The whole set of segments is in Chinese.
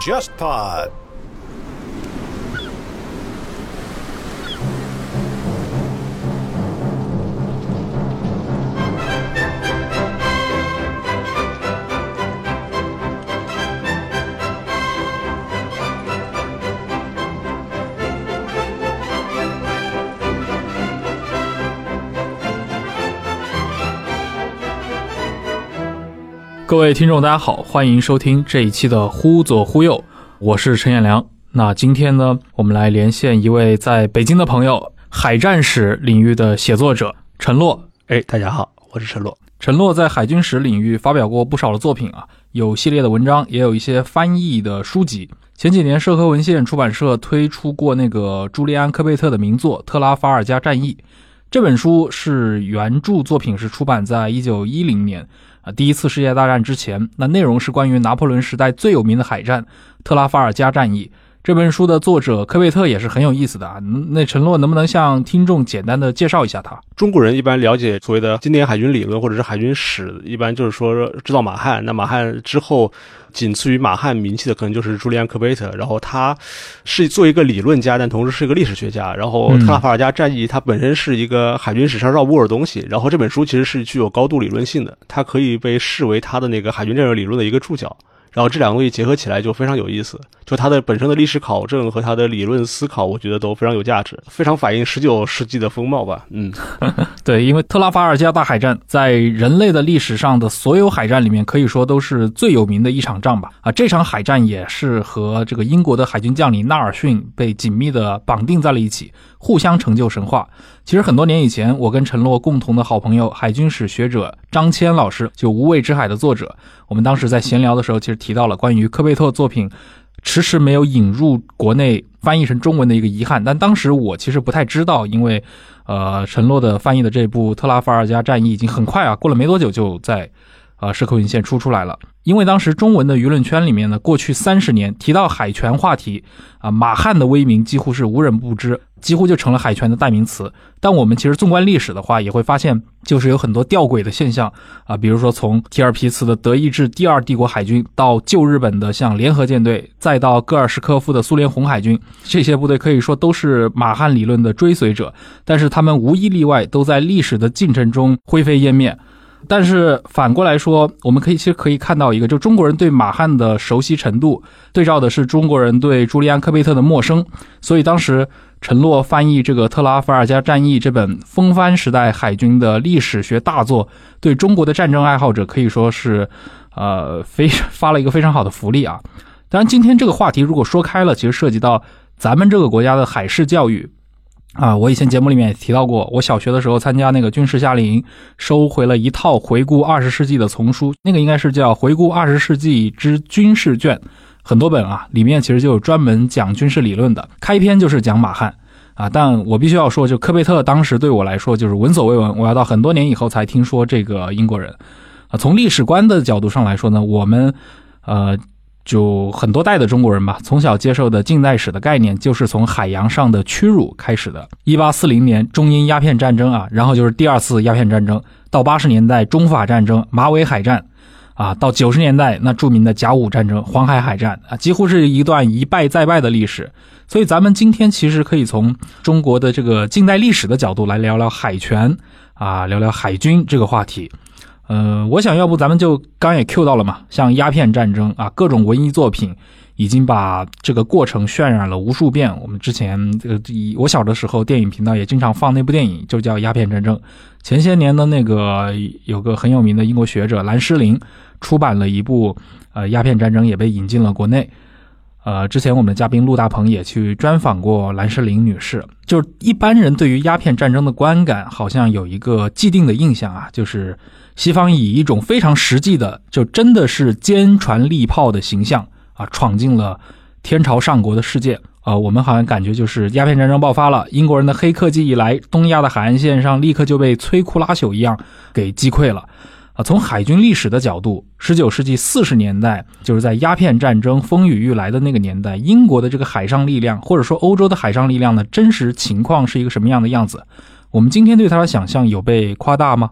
JustPod。各位听众，大家好，欢迎收听这一期的《忽左忽右》，我是陈彦良。那今天呢，我们来连线一位在北京的朋友，海战史领域的写作者陈洛。哎，大家好，我是陈洛。陈洛在海军史领域发表过不少的作品啊，有系列的文章，也有一些翻译的书籍。前几年，社科文献出版社推出过那个朱利安·科贝特的名作《特拉法尔加战役》，这本书是原著作品，是出版在一九一零年。啊，第一次世界大战之前，那内容是关于拿破仑时代最有名的海战——特拉法尔加战役。这本书的作者科贝特也是很有意思的啊。那陈洛能不能向听众简单的介绍一下他？中国人一般了解所谓的经典海军理论或者是海军史，一般就是说知道马汉。那马汉之后，仅次于马汉名气的可能就是朱利安科贝特。然后他是做一个理论家，但同时是一个历史学家。然后特拉法尔加战役它本身是一个海军史上绕不过的东西。然后这本书其实是具有高度理论性的，它可以被视为他的那个海军战略理论的一个注脚。然后这两个结合起来就非常有意思，就它的本身的历史考证和它的理论思考，我觉得都非常有价值，非常反映十九世纪的风貌吧。嗯，对，因为特拉法尔加大海战在人类的历史上的所有海战里面，可以说都是最有名的一场仗吧。啊，这场海战也是和这个英国的海军将领纳尔逊被紧密的绑定在了一起。互相成就神话。其实很多年以前，我跟陈洛共同的好朋友海军史学者张谦老师，就《无畏之海》的作者，我们当时在闲聊的时候，其实提到了关于科贝特作品迟迟没有引入国内翻译成中文的一个遗憾。但当时我其实不太知道，因为呃，陈洛的翻译的这部《特拉法尔加战役》已经很快啊，过了没多久就在。啊，社科文献出出来了，因为当时中文的舆论圈里面呢，过去三十年提到海权话题，啊，马汉的威名几乎是无人不知，几乎就成了海权的代名词。但我们其实纵观历史的话，也会发现，就是有很多吊诡的现象啊，比如说从提尔皮茨的德意志第二帝国海军，到旧日本的像联合舰队，再到戈尔什科夫的苏联红海军，这些部队可以说都是马汉理论的追随者，但是他们无一例外都在历史的进程中灰飞烟灭。但是反过来说，我们可以其实可以看到一个，就中国人对马汉的熟悉程度，对照的是中国人对朱利安·科贝特的陌生。所以当时陈洛翻译这个《特拉法尔加战役》这本风帆时代海军的历史学大作，对中国的战争爱好者可以说是，呃，非发了一个非常好的福利啊。当然，今天这个话题如果说开了，其实涉及到咱们这个国家的海事教育。啊，我以前节目里面也提到过，我小学的时候参加那个军事夏令营，收回了一套回顾二十世纪的丛书，那个应该是叫《回顾二十世纪之军事卷》，很多本啊，里面其实就有专门讲军事理论的，开篇就是讲马汉啊。但我必须要说，就科贝特当时对我来说就是闻所未闻，我要到很多年以后才听说这个英国人啊。从历史观的角度上来说呢，我们呃。就很多代的中国人吧，从小接受的近代史的概念，就是从海洋上的屈辱开始的。一八四零年中英鸦片战争啊，然后就是第二次鸦片战争，到八十年代中法战争、马尾海战，啊，到九十年代那著名的甲午战争、黄海海战啊，几乎是一段一败再败的历史。所以咱们今天其实可以从中国的这个近代历史的角度来聊聊海权啊，聊聊海军这个话题。呃，我想要不咱们就刚也 Q 到了嘛，像鸦片战争啊，各种文艺作品已经把这个过程渲染了无数遍。我们之前这个我小的时候，电影频道也经常放那部电影，就叫《鸦片战争》。前些年的那个有个很有名的英国学者兰诗玲出版了一部呃《鸦片战争》，也被引进了国内。呃，之前我们的嘉宾陆大鹏也去专访过兰诗玲女士。就是一般人对于鸦片战争的观感，好像有一个既定的印象啊，就是。西方以一种非常实际的，就真的是坚船利炮的形象啊，闯进了天朝上国的世界啊。我们好像感觉就是鸦片战争爆发了，英国人的黑科技一来，东亚的海岸线上立刻就被摧枯拉朽一样给击溃了啊。从海军历史的角度，十九世纪四十年代，就是在鸦片战争风雨欲来的那个年代，英国的这个海上力量，或者说欧洲的海上力量的真实情况是一个什么样的样子？我们今天对它的想象有被夸大吗？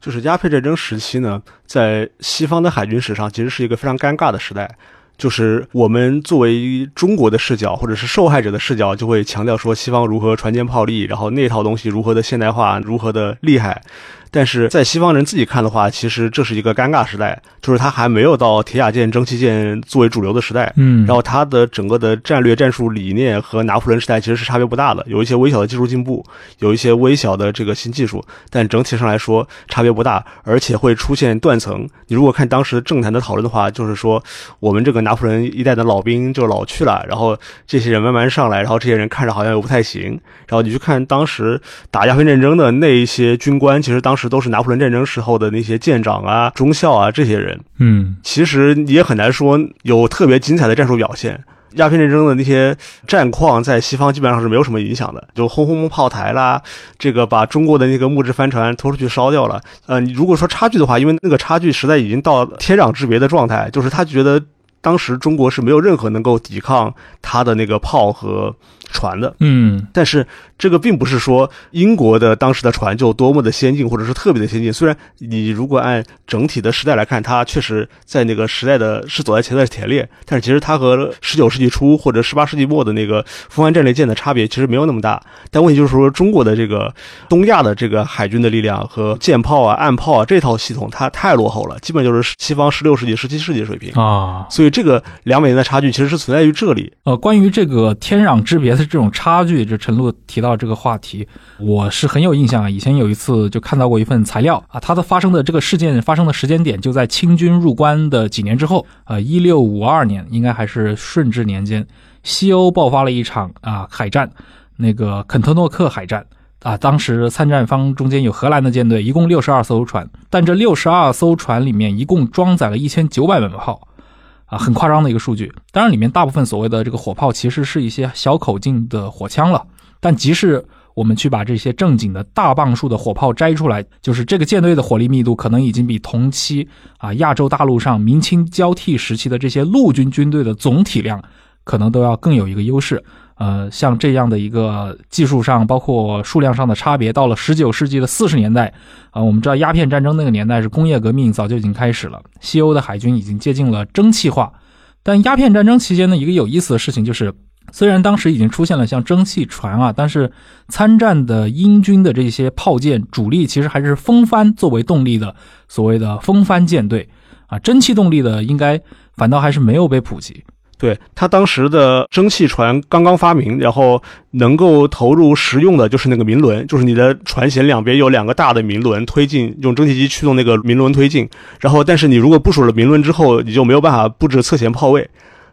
就是鸦片战争时期呢，在西方的海军史上，其实是一个非常尴尬的时代。就是我们作为中国的视角，或者是受害者的视角，就会强调说西方如何船坚炮利，然后那套东西如何的现代化，如何的厉害。但是在西方人自己看的话，其实这是一个尴尬时代，就是他还没有到铁甲舰、蒸汽舰作为主流的时代。嗯，然后他的整个的战略战术理念和拿破仑时代其实是差别不大的，有一些微小的技术进步，有一些微小的这个新技术，但整体上来说差别不大，而且会出现断层。你如果看当时政坛的讨论的话，就是说我们这个拿破仑一代的老兵就老去了，然后这些人慢慢上来，然后这些人看着好像又不太行。然后你去看当时打鸦片战争的那一些军官，其实当时都是拿破仑战争时候的那些舰长啊、中校啊这些人，嗯，其实也很难说有特别精彩的战术表现。鸦片战争的那些战况在西方基本上是没有什么影响的，就轰轰炮台啦，这个把中国的那个木质帆船拖出去烧掉了。呃，你如果说差距的话，因为那个差距实在已经到天壤之别的状态，就是他觉得当时中国是没有任何能够抵抗他的那个炮和船的。嗯，但是这个并不是说英国的当时的船就多么的先进，或者是特别的先进。虽然你如果按整体的时代来看，它确实在那个时代的是走在前的前列，但是其实它和十九世纪初或者十八世纪末的那个风帆战列舰的差别其实没有那么大。但问题就是说，中国的这个东亚的这个海军的力量和舰炮啊、岸炮啊这套系统，它太落后了，基本就是西方十六世纪、十七世纪水平。啊，所以这个两百年的差距其实是存在于这里。呃，关于这个天壤之别的这种差距，这陈露提到到这个话题，我是很有印象啊。以前有一次就看到过一份材料啊，它的发生的这个事件发生的时间点就在清军入关的几年之后，呃，一六五二年，应该还是顺治年间，西欧爆发了一场啊海战，那个肯特诺克海战。啊，当时参战方中间有荷兰的舰队，一共六十二艘船，但这六十二艘船里面一共装载了一千九百门炮，啊，很夸张的一个数据。当然，里面大部分所谓的这个火炮其实是一些小口径的火枪了。但即使我们去把这些正经的大棒数的火炮摘出来，就是这个舰队的火力密度可能已经比同期啊亚洲大陆上明清交替时期的这些陆军军队的总体量，可能都要更有一个优势。呃，像这样的一个技术上，包括数量上的差别，到了十九世纪的四十年代，啊，我们知道鸦片战争那个年代是工业革命早就已经开始了，西欧的海军已经接近了蒸汽化。但鸦片战争期间呢，一个有意思的事情就是，虽然当时已经出现了像蒸汽船啊，但是参战的英军的这些炮舰主力其实还是风帆作为动力的所谓的风帆舰队啊，蒸汽动力的应该反倒还是没有被普及。对他当时的蒸汽船刚刚发明，然后能够投入实用的就是那个明轮，就是你的船舷两边有两个大的明轮推进，用蒸汽机驱动那个明轮推进。然后，但是你如果部署了明轮之后，你就没有办法布置侧舷炮位。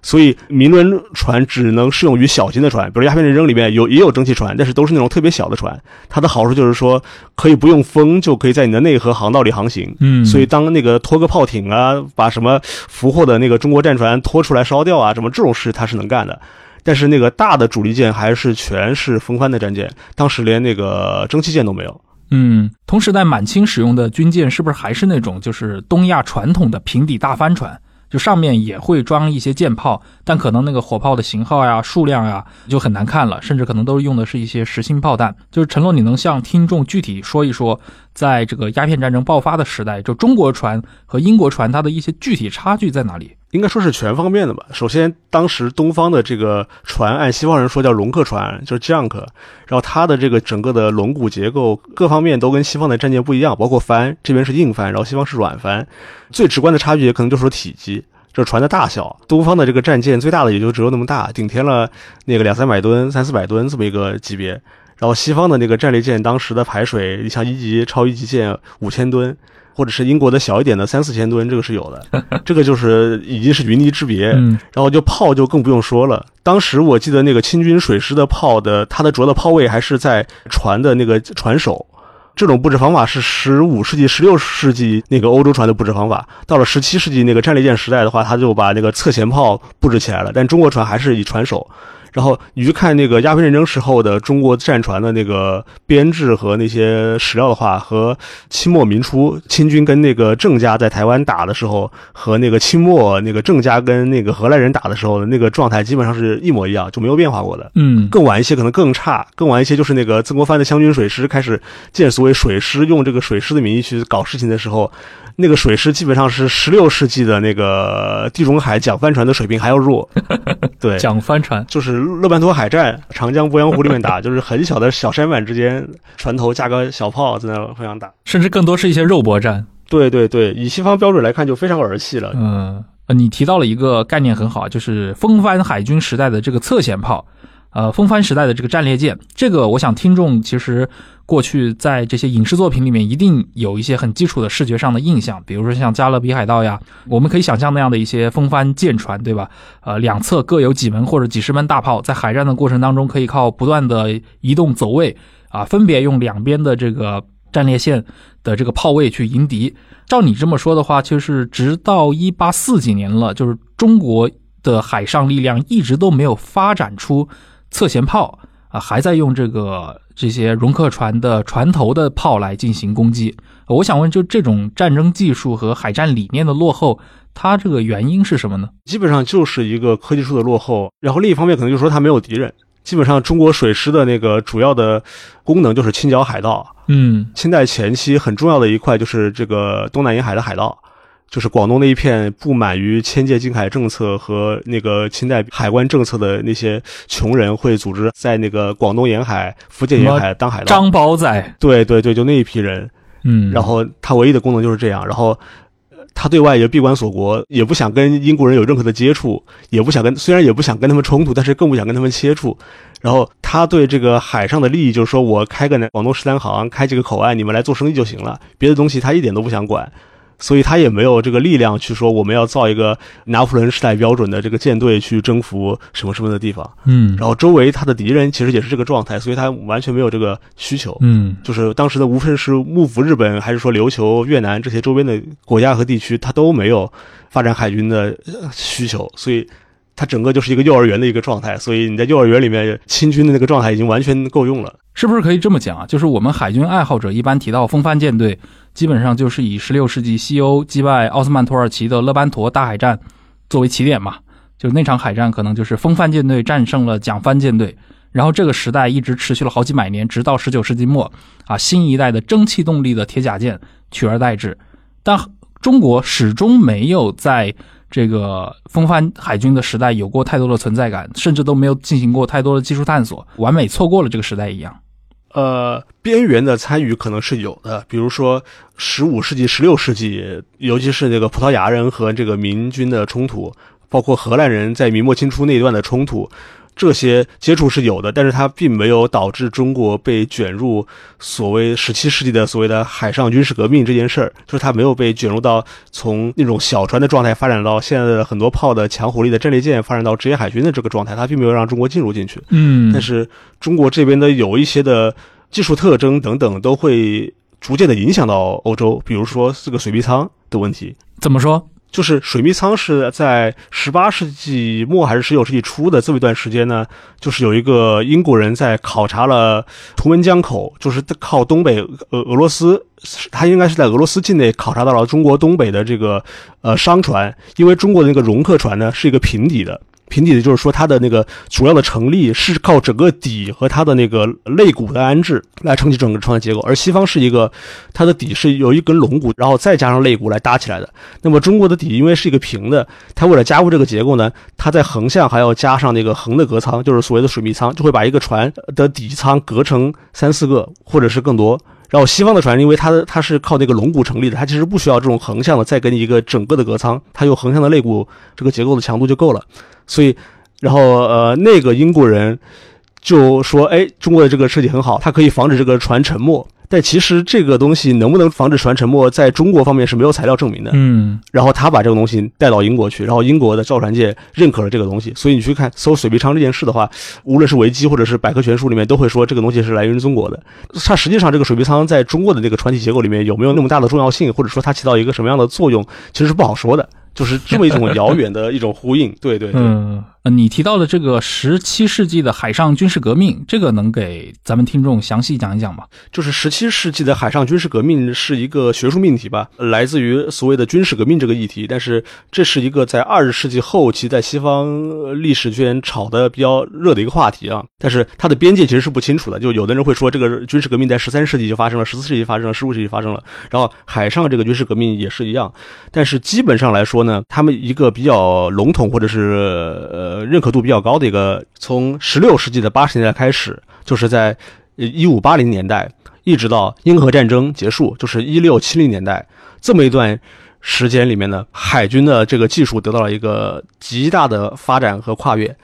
所以，明轮船只能适用于小型的船，比如鸦片战争里面有也有蒸汽船，但是都是那种特别小的船。它的好处就是说，可以不用风就可以在你的内河航道里航行。嗯所以当那个拖个炮艇啊，把什么俘获的那个中国战船拖出来烧掉啊，什么这种事它是能干的。但是那个大的主力舰还是全是风帆的战舰，当时连那个蒸汽舰都没有。嗯，同时在满清使用的军舰是不是还是那种就是东亚传统的平底大帆船？就上面也会装一些舰炮，但可能那个火炮的型号呀、数量呀就很难看了，甚至可能都用的是一些实心炮弹。就是陈洛，你能向听众具体说一说，在这个鸦片战争爆发的时代，就中国船和英国船它的一些具体差距在哪里？应该说是全方面的吧。首先，当时东方的这个船，按西方人说叫龙客船，就是 junk，然后它的这个整个的龙骨结构各方面都跟西方的战舰不一样，包括帆，这边是硬帆，然后西方是软帆。最直观的差距可能就是说体积，就是船的大小。东方的这个战舰最大的也就只有那么大，顶天了那个两三百吨、三四百吨这么一个级别。然后西方的那个战列舰当时的排水，你像一级、超一级舰五千吨。或者是英国的小一点的三四千吨，这个是有的，这个就是已经是云泥之别。嗯，然后就炮就更不用说了。当时我记得那个清军水师的炮的，它的主要的炮位还是在船的那个船首。这种布置方法是十五世纪、十六世纪那个欧洲船的布置方法。到了十七世纪那个战列舰时代的话，他就把那个侧舷炮布置起来了。但中国船还是以船首。然后你去看那个鸦片战争时候的中国战船的那个编制和那些史料的话，和清末民初清军跟那个郑家在台湾打的时候，和那个清末那个郑家跟那个荷兰人打的时候的那个状态基本上是一模一样，就没有变化过的。嗯，更晚一些可能更差，更晚一些就是那个曾国藩的湘军水师开始建所谓水师，用这个水师的名义去搞事情的时候，那个水师基本上是十六世纪的那个地中海桨帆船的水平还要弱。对，讲帆船，就是勒班托海战，长江鄱阳湖里面打，就是很小的小山板之间，船头架个小炮在那互相打。甚至更多是一些肉搏战。对对对，以西方标准来看就非常儿戏了。嗯，呃你提到了一个概念很好，就是风帆海军时代的这个侧舷炮，呃，风帆时代的这个战列舰。这个我想听众其实过去在这些影视作品里面一定有一些很基础的视觉上的印象，比如说像《加勒比海盗》呀，我们可以想象那样的一些风帆舰船，对吧？呃，两侧各有几门或者几十门大炮，在海战的过程当中可以靠不断的移动走位啊，分别用两边的这个战列线的这个炮位去迎敌。照你这么说的话，就是直到一八四几年了，就是中国的海上力量一直都没有发展出侧舷炮啊，还在用这个这些容克船的船头的炮来进行攻击。我想问，就这种战争技术和海战理念的落后，它这个原因是什么呢？基本上就是一个科技术的落后，然后另一方面可能就是说它没有敌人。基本上中国水师的那个主要的功能就是清剿海盗。嗯清代前期很重要的一块就是这个东南沿海的海盗，就是广东那一片不满于迁界禁海政策和那个清代海关政策的那些穷人，会组织在那个广东沿海、福建沿海当海盗。张宝仔，对对对，就那一批人。嗯，然后他唯一的功能就是这样，然后。呃他对外也闭关锁国，也不想跟英国人有任何的接触，也不想跟，虽然也不想跟他们冲突，但是更不想跟他们接触。然后他对这个海上的利益，就是说我开个广东十三行，开几个口岸，你们来做生意就行了，别的东西他一点都不想管。所以他也没有这个力量去说我们要造一个拿破仑时代标准的这个舰队去征服什么什么的地方。嗯，然后周围他的敌人其实也是这个状态，所以他完全没有这个需求。嗯就是当时的无论是幕府日本，还是说琉球、越南这些周边的国家和地区，他都没有发展海军的呃需求，所以它整个就是一个幼儿园的一个状态。所以你在幼儿园里面，清军的那个状态已经完全够用了。是不是可以这么讲啊？就是我们海军爱好者一般提到风帆舰队，基本上就是以16世纪西欧击败奥斯曼土耳其的勒班陀大海战作为起点嘛。就那场海战可能就是风帆舰队战胜了桨帆舰队，然后这个时代一直持续了好几百年，直到19世纪末啊，新一代的蒸汽动力的铁甲舰取而代之。但中国始终没有在这个风帆海军的时代有过太多的存在感，甚至都没有进行过太多的技术探索，完美错过了这个时代一样。呃，边缘的参与可能是有的，比如说十五世纪、十六世纪，尤其是那个葡萄牙人和这个明军的冲突，包括荷兰人在明末清初那一段的冲突，这些接触是有的，但是它并没有导致中国被卷入所谓十七世纪的所谓的海上军事革命这件事儿，就是它没有被卷入到从那种小船的状态发展到现在的很多炮的强火力的战列舰，发展到职业海军的这个状态，它并没有让中国进入进去。嗯但是中国这边的有一些的技术特征等等，都会逐渐的影响到欧洲，比如说这个水密舱的问题。怎么说？就是水密舱是在十八世纪末还是十九世纪初的这么一段时间呢？就是有一个英国人在考察了图们江口，就是靠东北俄俄罗斯，他应该是在俄罗斯境内考察到了中国东北的这个呃商船，因为中国的那个容客船呢是一个平底的。平底的就是说，它的那个主要的成立是靠整个底和它的那个肋骨的安置来撑起整个船的结构，而西方是一个它的底是由一根龙骨，然后再加上肋骨来搭起来的。那么中国的底因为是一个平的，它为了加固这个结构呢，它在横向还要加上那个横的隔舱，就是所谓的水密舱，就会把一个船的底舱隔成三四个或者是更多。然后西方的船，因为它它是靠那个龙骨成立的，它其实不需要这种横向的再给你一个整个的隔舱，它有横向的肋骨这个结构的强度就够了。所以，然后呃，那个英国人就说：“哎，中国的这个设计很好，它可以防止这个船沉没。”但其实这个东西能不能防止船沉没，在中国方面是没有材料证明的。嗯然后他把这个东西带到英国去，然后英国的造船界认可了这个东西，所以你去看搜水密舱这件事的话，无论是维基或者是百科全书里面都会说这个东西是来源于中国的。它实际上这个水密舱在中国的这个船体结构里面有没有那么大的重要性，或者说它起到一个什么样的作用，其实是不好说的，就是这么一种遥远的一种呼应。对对对，嗯，你提到的这个十七世纪的海上军事革命，这个能给咱们听众详细讲一讲吗？就是十七世纪的海上军事革命是一个学术命题吧，来自于所谓的军事革命这个议题。但是这是一个在二十世纪后期在西方历史圈炒的比较热的一个话题啊。但是它的边界其实是不清楚的，就有的人会说这个军事革命在十三世纪就发生了，十四世纪发生了，十五世纪发生了，然后海上这个军事革命也是一样。但是基本上来说呢，他们一个比较笼统或者是呃认可度比较高的一个，从十六世纪的八十年代开始，就是在一五八零年代，一直到英荷战争结束，就是一六七零年代这么一段时间里面呢，海军的这个技术得到了一个极大的发展和跨越。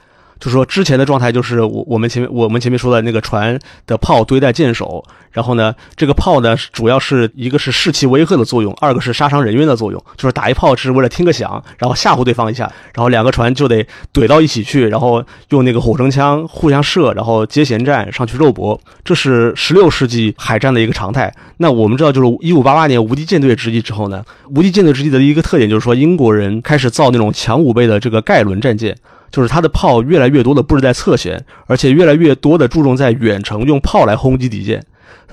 就说之前的状态就是我我们前面我们前面说的那个船的炮堆在舰首，然后呢，这个炮呢主要是一个是士气威吓的作用，二个是杀伤人员的作用，就是打一炮只是为了听个响，然后吓唬对方一下，然后两个船就得怼到一起去，然后用那个火绳枪互相射，然后接舷战上去肉搏，这是十六世纪海战的一个常态。那我们知道，就是一五八八年无敌舰队之役之后呢，无敌舰队之役的一个特点就是说，英国人开始造那种强五倍的这个盖伦战舰。就是它的炮越来越多的布置在侧舷，而且越来越多的注重在远程用炮来轰击敌舰。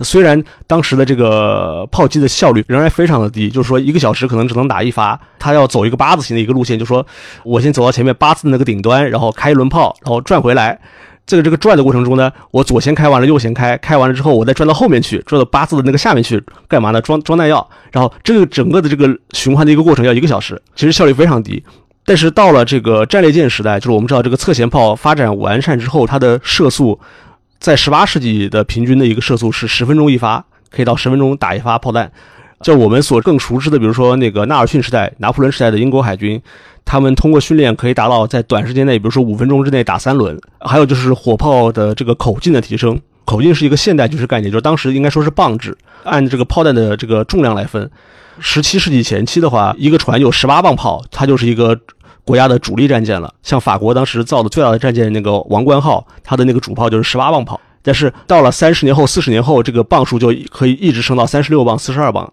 虽然当时的这个炮击的效率仍然非常的低，就是说一个小时可能只能打一发，它要走一个八字形的一个路线，就说我先走到前面八字的那个顶端，然后开一轮炮，然后转回来。这个这个转的过程中呢，我左先开完了，右先开，开完了之后我再转到后面去，转到八字的那个下面去，干嘛呢？装装弹药。然后这个整个的这个循环的一个过程要一个小时，其实效率非常低。但是到了这个战列舰时代，就是我们知道这个侧舷炮发展完善之后，它的射速在十八世纪的平均的一个射速是十分钟一发，可以到十分钟打一发炮弹。就我们所更熟知的，比如说那个纳尔逊时代、拿破仑时代的英国海军，他们通过训练可以达到在短时间内，比如说五分钟之内打三轮。还有就是火炮的这个口径的提升，口径是一个现代军事概念，就是当时应该说是磅制，按这个炮弹的这个重量来分。十七世纪前期的话，一个船有十八磅炮，它就是一个。国家的主力战舰了，像法国当时造的最大的战舰那个王冠号，它的那个主炮就是十八磅炮。但是到了三十年后、四十年后，这个磅数就可以一直升到三十六磅、四十二磅。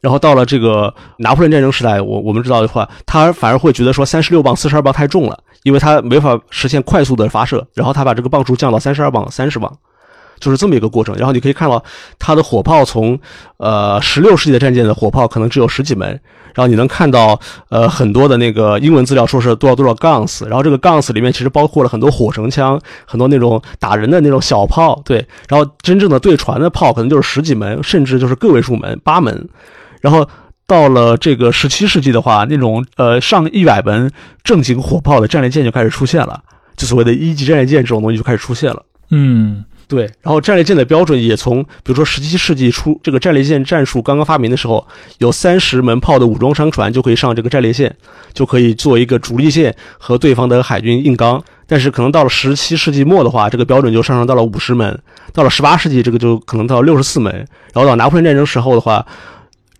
然后到了这个拿破仑战争时代，我我们知道的话，他反而会觉得说三十六磅、四十二磅太重了，因为他没法实现快速的发射，然后他把这个磅数降到三十二磅、三十磅。就是这么一个过程，然后你可以看到它的火炮从，呃，十六世纪的战舰的火炮可能只有十几门，然后你能看到呃很多的那个英文资料说是多少多少 guns，然后这个 guns 里面其实包括了很多火绳枪，很多那种打人的那种小炮，对，然后真正的对船的炮可能就是十几门，甚至就是个位数门八门，然后到了这个十七世纪的话，那种呃上一百门正经火炮的战列舰就开始出现了，就所谓的一级战列舰这种东西就开始出现了，嗯。对，然后战列舰的标准也从，比如说十七世纪初这个战列舰战术刚刚发明的时候，有三十门炮的武装商船就可以上这个战列舰，就可以做一个主力舰和对方的海军硬刚。但是可能到了十七世纪末的话，这个标准就上升到了五十门，到了十八世纪这个就可能到六十四门，然后到拿破仑战争时候的话，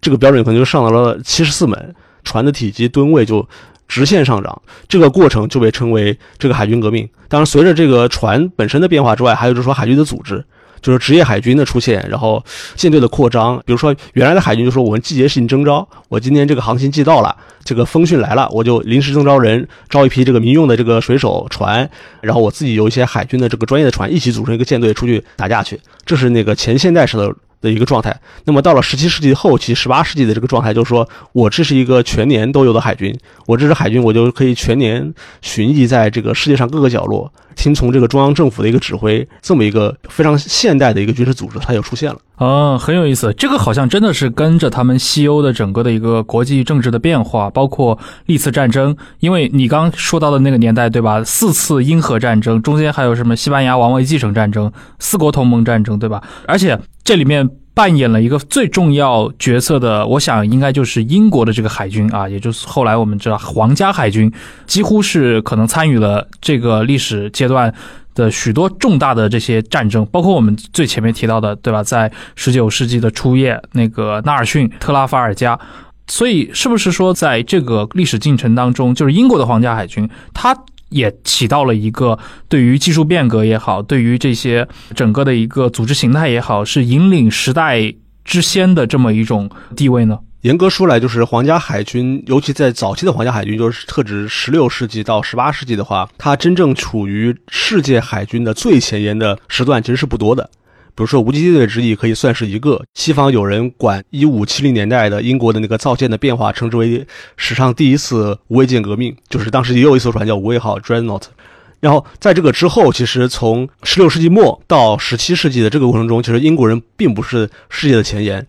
这个标准可能就上到了七十四门，船的体积吨位就。直线上涨，这个过程就被称为这个海军革命。当然，随着这个船本身的变化之外，还有就是说海军的组织，就是职业海军的出现，然后舰队的扩张。比如说，原来的海军就说我们季节性征召，我今天这个航行季到了，这个风汛来了，我就临时征召人，招一批这个民用的这个水手船，然后我自己有一些海军的这个专业的船，一起组成一个舰队出去打架去。这是那个前现代式的。的一个状态，那么到了十七世纪后期、十八世纪的这个状态，就是说我这是一个全年都有的海军，我这支海军，我就可以全年巡弋在这个世界上各个角落，听从这个中央政府的一个指挥，这么一个非常现代的一个军事组织，它就出现了。嗯，很有意思，这个好像真的是跟着他们西欧的整个的一个国际政治的变化，包括历次战争，因为你刚说到的那个年代，对吧？四次英荷战争，中间还有什么西班牙王位继承战争、四国同盟战争，对吧？而且这里面扮演了一个最重要角色的，我想应该就是英国的这个海军啊，也就是后来我们知道皇家海军，几乎是可能参与了这个历史阶段。的许多重大的这些战争，包括我们最前面提到的，对吧？在十九世纪的初叶，那个纳尔逊、特拉法尔加，所以是不是说，在这个历史进程当中，就是英国的皇家海军，它也起到了一个对于技术变革也好，对于这些整个的一个组织形态也好，是引领时代之先的这么一种地位呢？严格说来，就是皇家海军，尤其在早期的皇家海军，就是特指十六世纪到十八世纪的话，它真正处于世界海军的最前沿的时段，其实是不多的。比如说无击队之役可以算是一个。西方有人管一五七零年代的英国的那个造舰的变化，称之为史上第一次无畏舰革命，就是当时也有一艘船叫无畏号 （Dreadnought）。然后在这个之后，其实从十六世纪末到十七世纪的这个过程中，其实英国人并不是世界的前沿。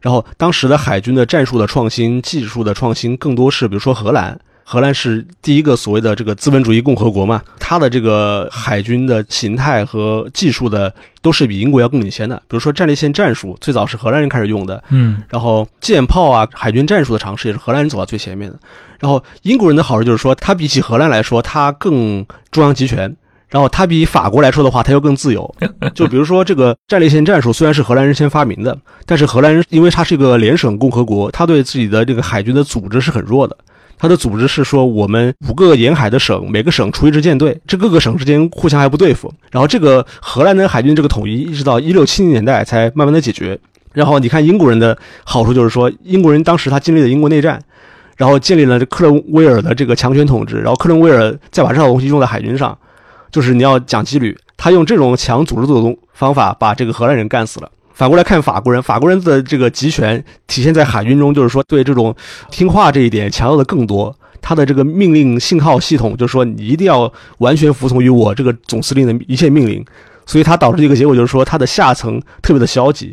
然后当时的海军的战术的创新、技术的创新，更多是比如说荷兰。荷兰是第一个所谓的这个资本主义共和国嘛，它的这个海军的形态和技术的都是比英国要更领先的。比如说战列舰战术，最早是荷兰人开始用的，嗯，然后舰炮啊、海军战术的尝试也是荷兰人走到最前面的。然后英国人的好处就是说，他比起荷兰来说，他更中央集权。然后他比法国来说的话，他又更自由。就比如说这个战列线战术，虽然是荷兰人先发明的，但是荷兰人因为他是一个联省共和国，他对自己的这个海军的组织是很弱的。他的组织是说，我们五个沿海的省，每个省出一支舰队，这各个省之间互相还不对付。然后这个荷兰的海军这个统一，一直到一六七零年代才慢慢的解决。然后你看英国人的好处就是说，英国人当时他经历了英国内战，然后建立了克伦威尔的这个强权统治，然后克伦威尔再把这套东西用在海军上，就是你要讲纪律，他用这种强组织的方法把这个荷兰人干死了。反过来看法国人，法国人的这个集权体现在海军中，就是说对这种听话这一点强调的更多。他的这个命令信号系统，就是说你一定要完全服从于我这个总司令的一切命令，所以它导致一个结果就是说，他的下层特别的消极。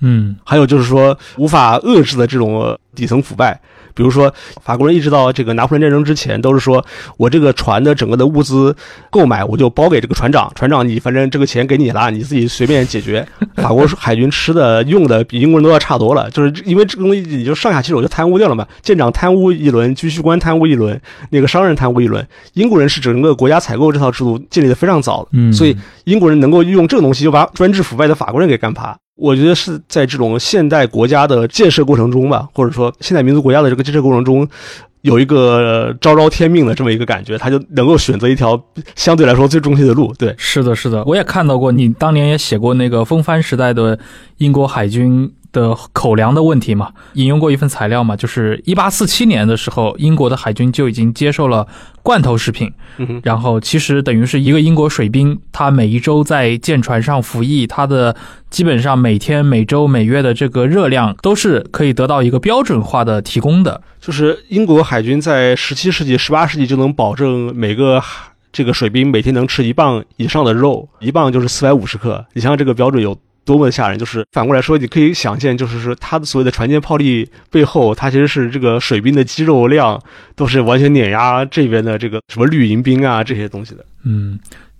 嗯，还有就是说无法遏制的这种底层腐败。比如说，法国人一直到这个拿破仑战争之前，都是说我这个船的整个的物资购买，我就包给这个船长。船长，你反正这个钱给你了，你自己随便解决。法国海军吃的用的比英国人都要差多了，就是因为这个东西你就上下其手就贪污掉了嘛。舰长贪污一轮，军需官贪污一轮，那个商人贪污一轮。英国人是整个国家采购这套制度建立的非常早，嗯，所以英国人能够用这个东西就把专制腐败的法国人给干趴。我觉得是在这种现代国家的建设过程中吧，或者说现代民族国家的这个建设过程中，有一个昭昭天命的这么一个感觉，他就能够选择一条相对来说最中性的路。对，是的，是的，我也看到过，你当年也写过那个风帆时代的英国海军。的口粮的问题嘛，引用过一份材料嘛，就是一八四七年的时候，英国的海军就已经接受了罐头食品，然后其实等于是一个英国水兵，他每一周在舰船上服役，他的基本上每天、每周、每月的这个热量都是可以得到一个标准化的提供的。就是英国海军在十七世纪、十八世纪就能保证每个这个水兵每天能吃一磅以上的肉，一磅就是四百五十克，你想想这个标准有。多么的吓人！就是反过来说，你可以想见，就是说他的所谓的船舰炮力背后，他其实是这个水兵的肌肉量都是完全碾压这边的这个什么绿营兵啊这些东西的。嗯。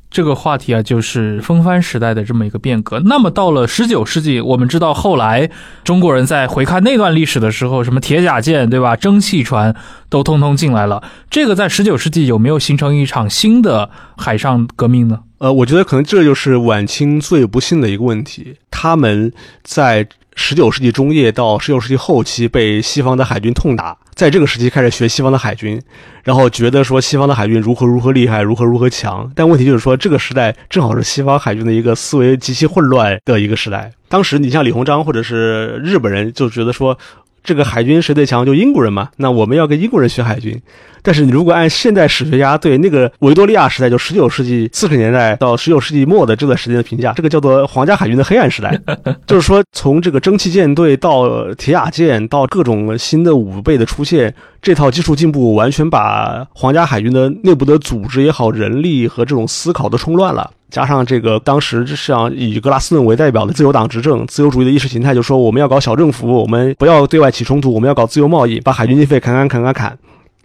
这个话题啊，就是风帆时代的这么一个变革。那么到了十九世纪，我们知道后来中国人在回看那段历史的时候，什么铁甲舰，对吧？蒸汽船都通通进来了。这个在十九世纪有没有形成一场新的海上革命呢？呃，我觉得可能这就是晚清最不幸的一个问题。他们在十九世纪中叶到十九世纪后期被西方的海军痛打。在这个时期开始学西方的海军，然后觉得说西方的海军如何如何厉害，如何如何强。但问题就是说，这个时代正好是西方海军的一个思维极其混乱的一个时代。当时你像李鸿章或者是日本人就觉得说，这个海军谁最强？就英国人嘛。那我们要跟英国人学海军。但是你如果按现代史学家对那个维多利亚时代，就十九世纪四十年代到十九世纪末的这段时间的评价，这个叫做皇家海军的黑暗时代。就是说，从这个蒸汽舰队到铁甲舰，到各种新的武备的出现，这套技术进步完全把皇家海军的内部的组织也好、人力和这种思考都冲乱了。加上这个当时像以格拉斯顿为代表的自由党执政，自由主义的意识形态就说我们要搞小政府，我们不要对外起冲突，我们要搞自由贸易，把海军经费砍砍砍砍砍。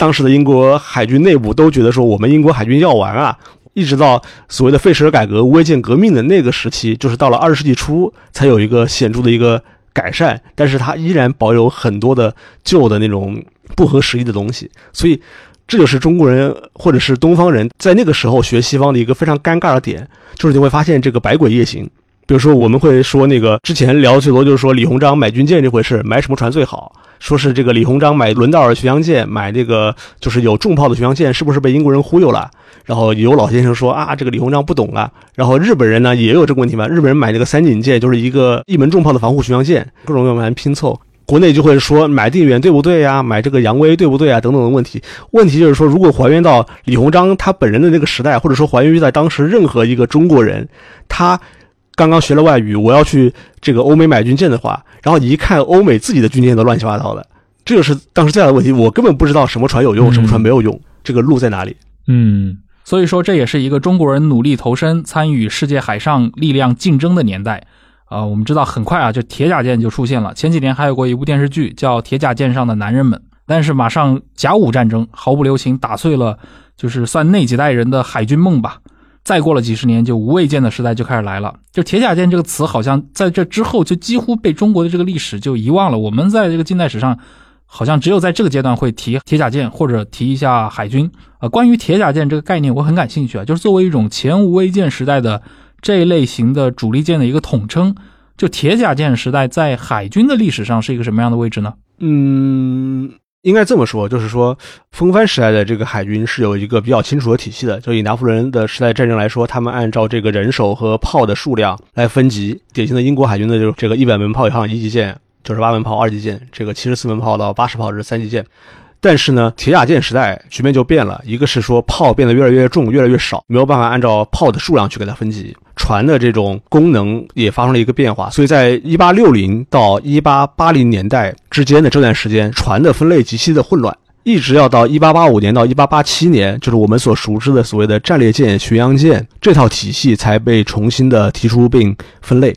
当时的英国海军内部都觉得说，我们英国海军要完啊！一直到所谓的费舍尔改革、无畏舰革命的那个时期，就是到了二十世纪初才有一个显著的一个改善，但是它依然保有很多的旧的那种不合时宜的东西。所以，这就是中国人或者是东方人在那个时候学西方的一个非常尴尬的点，就是你会发现这个百鬼夜行。比如说，我们会说那个之前聊最多就是说李鸿章买军舰这回事，买什么船最好？说是这个李鸿章买伦道尔巡洋舰，买这个就是有重炮的巡洋舰，是不是被英国人忽悠了？然后有老先生说啊，这个李鸿章不懂啊。然后日本人呢也有这个问题嘛，日本人买这个三井舰，就是一个一门重炮的防护巡洋舰，各种各样拼凑。国内就会说买定远对不对呀？买这个扬威对不对啊？等等的问题。问题就是说，如果还原到李鸿章他本人的那个时代，或者说还原于在当时任何一个中国人，他刚刚学了外语，我要去这个欧美买军舰的话，然后你一看欧美自己的军舰都乱七八糟的，这就是当时最大的问题。我根本不知道什么船有用，什么船没有用，这个路在哪里？嗯，所以说这也是一个中国人努力投身、参与世界海上力量竞争的年代。啊，我们知道很快啊，就铁甲舰就出现了。前几年还有过一部电视剧叫《铁甲舰上的男人们》，但是马上甲午战争毫不留情打碎了，就是算那几代人的海军梦吧。再过了几十年，就无畏舰的时代就开始来了。就铁甲舰这个词，好像在这之后就几乎被中国的这个历史就遗忘了。我们在这个近代史上，好像只有在这个阶段会提铁甲舰或者提一下海军。呃，关于铁甲舰这个概念，我很感兴趣啊，就是作为一种前无畏舰时代的。这一类型的主力舰的一个统称，就铁甲舰时代在海军的历史上是一个什么样的位置呢？嗯，应该这么说，就是说风帆时代的这个海军是有一个比较清楚的体系的。就以拿破仑的时代战争来说，他们按照这个人手和炮的数量来分级。典型的英国海军的就是这个一百门炮以上一级舰，九十八门炮二级舰，这个七十四门炮到八十炮是三级舰。但是呢，铁甲舰时代局面就变了，一个是说炮变得越来越重，越来越少，没有办法按照炮的数量去给它分级。船的这种功能也发生了一个变化，所以在一八六零到一八八零年代之间的这段时间，船的分类极其的混乱，一直要到一八八五年到一八八七年，就是我们所熟知的所谓的战列舰、巡洋舰这套体系才被重新的提出并分类。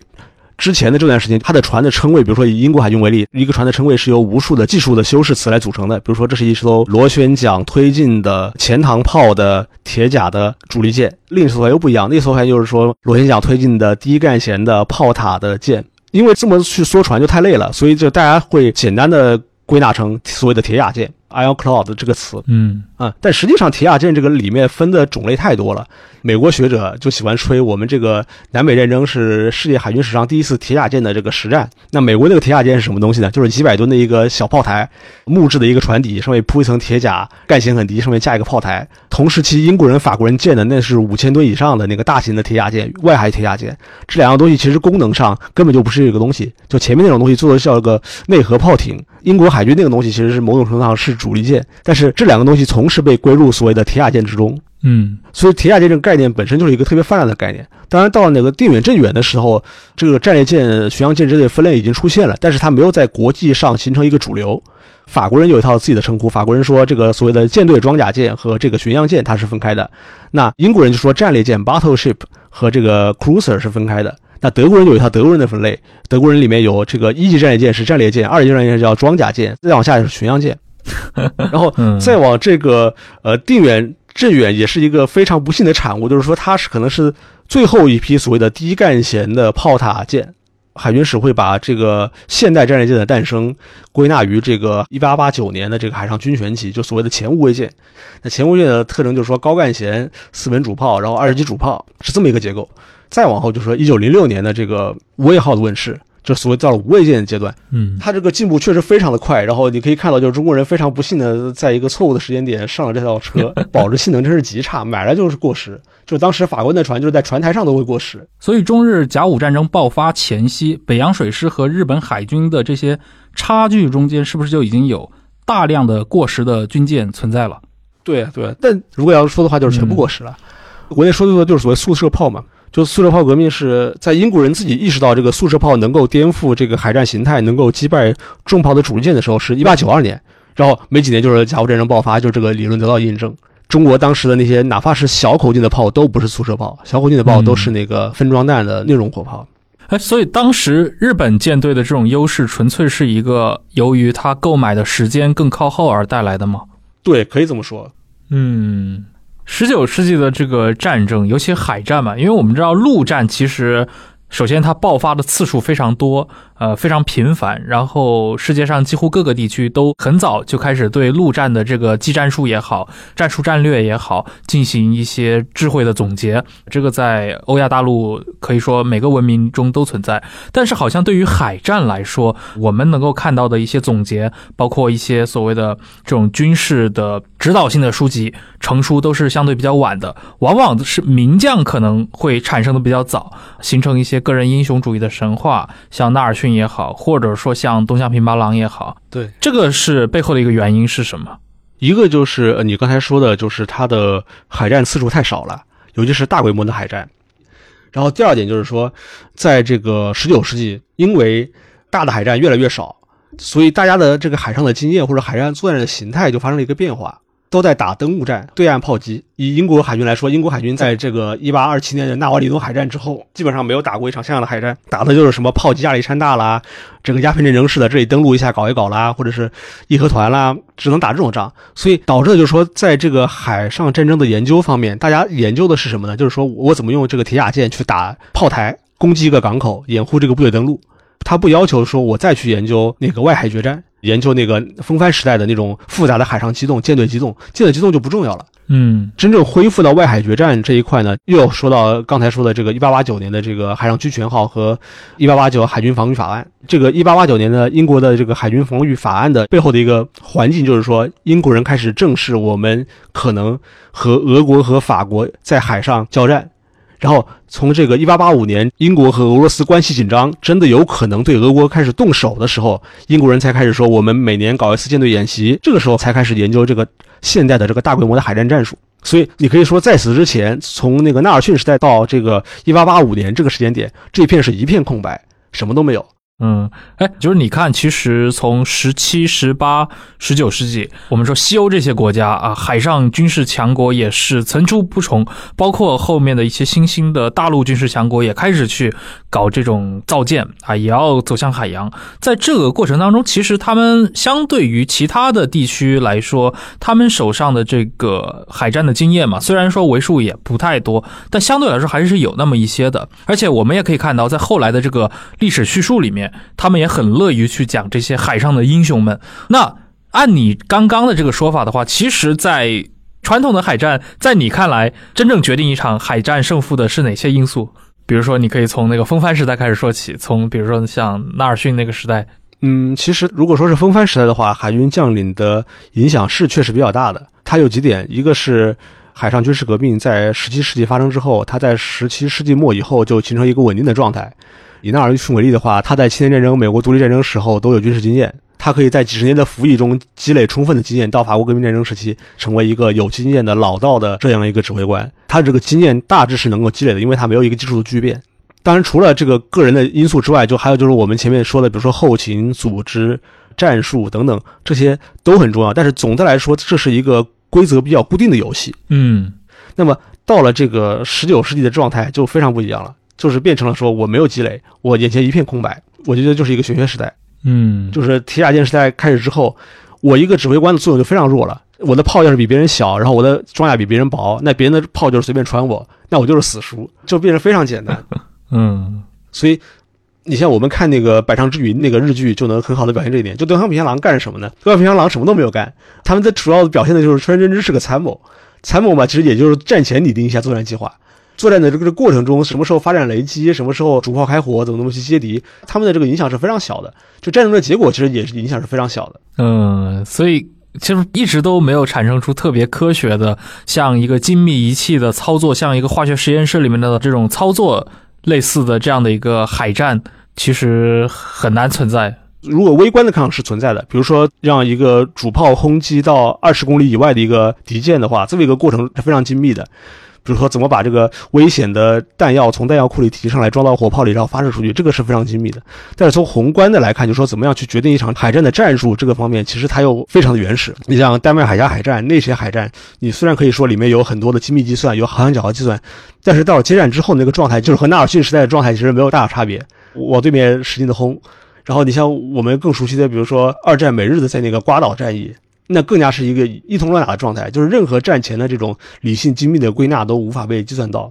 之前的这段时间，它的船的称谓，比如说以英国海军为例，一个船的称谓是由无数的技术的修饰词来组成的。比如说，这是一艘螺旋桨推进的前膛炮的铁甲的主力舰，另一艘船又不一样，那艘船就是说螺旋桨推进的低干弦的炮塔的舰。因为这么去说船就太累了，所以就大家会简单的归纳成所谓的铁甲舰。Ironclad 这个词，嗯但实际上铁甲舰这个里面分的种类太多了。美国学者就喜欢吹我们这个南北战争是世界海军史上第一次铁甲舰的这个实战。那美国那个铁甲舰是什么东西呢？就是几百吨的一个小炮台，木质的一个船底，上面铺一层铁甲，干型很低，上面架一个炮台。同时期英国人、法国人建的那是五千吨以上的那个大型的铁甲舰，外海铁甲舰。这两样东西其实功能上根本就不是一个东西。就前面那种东西做的叫个内河炮艇，英国海军那个东西其实是某种程度上是。主力舰，但是这两个东西同时被归入所谓的铁甲舰之中。嗯，所以铁甲舰这个概念本身就是一个特别泛滥的概念。当然，到了那个定远镇远的时候，这个战列舰、巡洋舰之类分类已经出现了，但是它没有在国际上形成一个主流。法国人有一套自己的称呼，法国人说这个所谓的舰队装甲舰和这个巡洋舰它是分开的。那英国人就说战列舰 （battleship） 和这个 cruiser 是分开的。那德国人有一套德国人的分类，德国人里面有这个一级战列舰是战列舰，二级战列舰叫装甲舰，再往下就是巡洋舰。然后再往这个呃定远镇远也是一个非常不幸的产物，就是说它是可能是最后一批所谓的低干弦的炮塔舰。海军史会把这个现代战列舰的诞生归纳于这个一八八九年的这个海上军权期，就所谓的前无畏舰。那前无畏舰的特征就是说高干舷四门主炮，然后二十级主炮是这么一个结构。再往后就是说一九零六年的这个无畏号的问世。就所谓到了无畏舰的阶段，嗯，它这个进步确实非常的快。然后你可以看到，就是中国人非常不幸的在一个错误的时间点上了这套车，保值性能真是极差，买来就是过时。就当时法国的船就是在船台上都会过时。所以中日甲午战争爆发前夕，北洋水师和日本海军的这些差距中间，是不是就已经有大量的过时的军舰存在了？对对，但如果要说的话，就是全部过时了。国内说的就是所谓速射炮嘛。就速射炮革命是在英国人自己意识到这个速射炮能够颠覆这个海战形态，能够击败重炮的主力舰的时候，是一八九二年。然后没几年就是甲午战争爆发，就这个理论得到印证。中国当时的那些哪怕是小口径的炮都不是速射炮，小口径的炮都是那个分装弹的那种火炮。哎，所以当时日本舰队的这种优势，纯粹是一个由于它购买的时间更靠后而带来的吗？对，可以这么说。嗯。十九世纪的这个战争，尤其海战嘛，因为我们知道陆战其实。首先，它爆发的次数非常多，呃，非常频繁。然后，世界上几乎各个地区都很早就开始对陆战的这个技战术也好、战术战略也好进行一些智慧的总结。这个在欧亚大陆可以说每个文明中都存在。但是，好像对于海战来说，我们能够看到的一些总结，包括一些所谓的这种军事的指导性的书籍成书，都是相对比较晚的。往往是名将可能会产生的比较早，形成一些。个人英雄主义的神话，像纳尔逊。逊也好，或者说像东乡平八郎也好，对，这个是背后的一个原因是什么？一个就是呃你刚才说的，就是它的海战次数太少了，尤其是大规模的海战。然后第二点就是说，在这个十九世纪，因为大的海战越来越少，所以大家的这个海上的经验或者海战作战的形态就发生了一个变化。都在打登陆战、对岸炮击。以英国海军来说，英国海军在这个一八二七年的纳瓦里东海战之后，基本上没有打过一场像样的海战，打的就是什么炮击亚历山大啦，这个鸦片战争似的，这里登陆一下搞一搞啦，或者是义和团啦，只能打这种仗。所以导致的就是说，在这个海上战争的研究方面，大家研究的是什么呢？就是说我怎么用这个铁甲舰去打炮台，攻击一个港口，掩护这个部队登陆。他不要求说我再去研究那个外海决战。研究那个风帆时代的那种复杂的海上机动、舰队机动，舰队机动就不重要了。嗯，真正恢复到外海决战这一块呢，又要说到刚才说的这个1889年的这个海上居权号和1889海军防御法案。这个1889年的英国的这个海军防御法案的背后的一个环境，就是说英国人开始正视我们可能和俄国和法国在海上交战。然后从这个一八八五年，英国和俄罗斯关系紧张，真的有可能对俄国开始动手的时候，英国人才开始说，我们每年搞一次舰队演习，这个时候才开始研究这个现代的这个大规模的海战战术。所以你可以说，在此之前，从那个纳尔逊时代到这个一八八五年这个时间点，这片是一片空白，什么都没有。嗯，哎，就是你看，其实从十七、十八、十九世纪，我们说西欧这些国家啊，海上军事强国也是层出不穷，包括后面的一些新兴的大陆军事强国也开始去搞这种造舰啊，也要走向海洋。在这个过程当中，其实他们相对于其他的地区来说，他们手上的这个海战的经验嘛，虽然说为数也不太多，但相对来说还是有那么一些的。而且我们也可以看到，在后来的这个历史叙述里面。他们也很乐于去讲这些海上的英雄们。那按你刚刚的这个说法的话，其实，在传统的海战，在你看来，真正决定一场海战胜负的是哪些因素？比如说，你可以从那个风帆时代开始说起，从比如说像纳尔逊那个时代。嗯，其实如果说是风帆时代的话，海军将领的影响是确实比较大的。它有几点，一个是海上军事革命在十七世纪发生之后，它在十七世纪末以后就形成一个稳定的状态。以纳尔逊为例的话，他在七年战争、美国独立战争时候都有军事经验，他可以在几十年的服役中积累充分的经验，到法国革命战争时期成为一个有经验的老道的这样一个指挥官。他这个经验大致是能够积累的，因为他没有一个技术的巨变。当然，除了这个个人的因素之外，就还有就是我们前面说的，比如说后勤、组织、战术等等，这些都很重要。但是总的来说，这是一个规则比较固定的游戏。嗯，那么到了这个十九世纪的状态就非常不一样了。就是变成了说我没有积累，我眼前一片空白。我觉得就是一个玄学时代，嗯，就是铁甲舰时代开始之后，我一个指挥官的作用就非常弱了。我的炮要是比别人小，然后我的装甲比别人薄，那别人的炮就是随便穿我，那我就是死输，就变得非常简单。嗯，所以你像我们看那个《百丈之云》那个日剧，就能很好的表现这一点。就德川平相郎干什么呢？德川平相郎什么都没有干，他们的主要表现的就是川真之是个参谋，参谋嘛，其实也就是战前拟定一下作战计划。作战的这个过程中，什么时候发展雷击，什么时候主炮开火，怎么怎么去接敌，他们的这个影响是非常小的。就战争的结果，其实也是影响是非常小的。嗯，所以其实一直都没有产生出特别科学的，像一个精密仪器的操作，像一个化学实验室里面的这种操作类似的这样的一个海战，其实很难存在。如果微观的看是存在的，比如说让一个主炮轰击到二十公里以外的一个敌舰的话，这么一个过程是非常精密的。比如说，怎么把这个危险的弹药从弹药库里提上来，装到火炮里，然后发射出去，这个是非常精密的。但是从宏观的来看，就说怎么样去决定一场海战的战术，这个方面其实它又非常的原始。你像丹麦海峡海战、那些海战，你虽然可以说里面有很多的精密计算，有航向角的计算，但是到了接战之后，那个状态就是和纳尔逊时代的状态其实没有大的差别。往对面使劲的轰，然后你像我们更熟悉的，比如说二战美日的在那个瓜岛战役。那更加是一个一通乱打的状态，就是任何战前的这种理性精密的归纳都无法被计算到。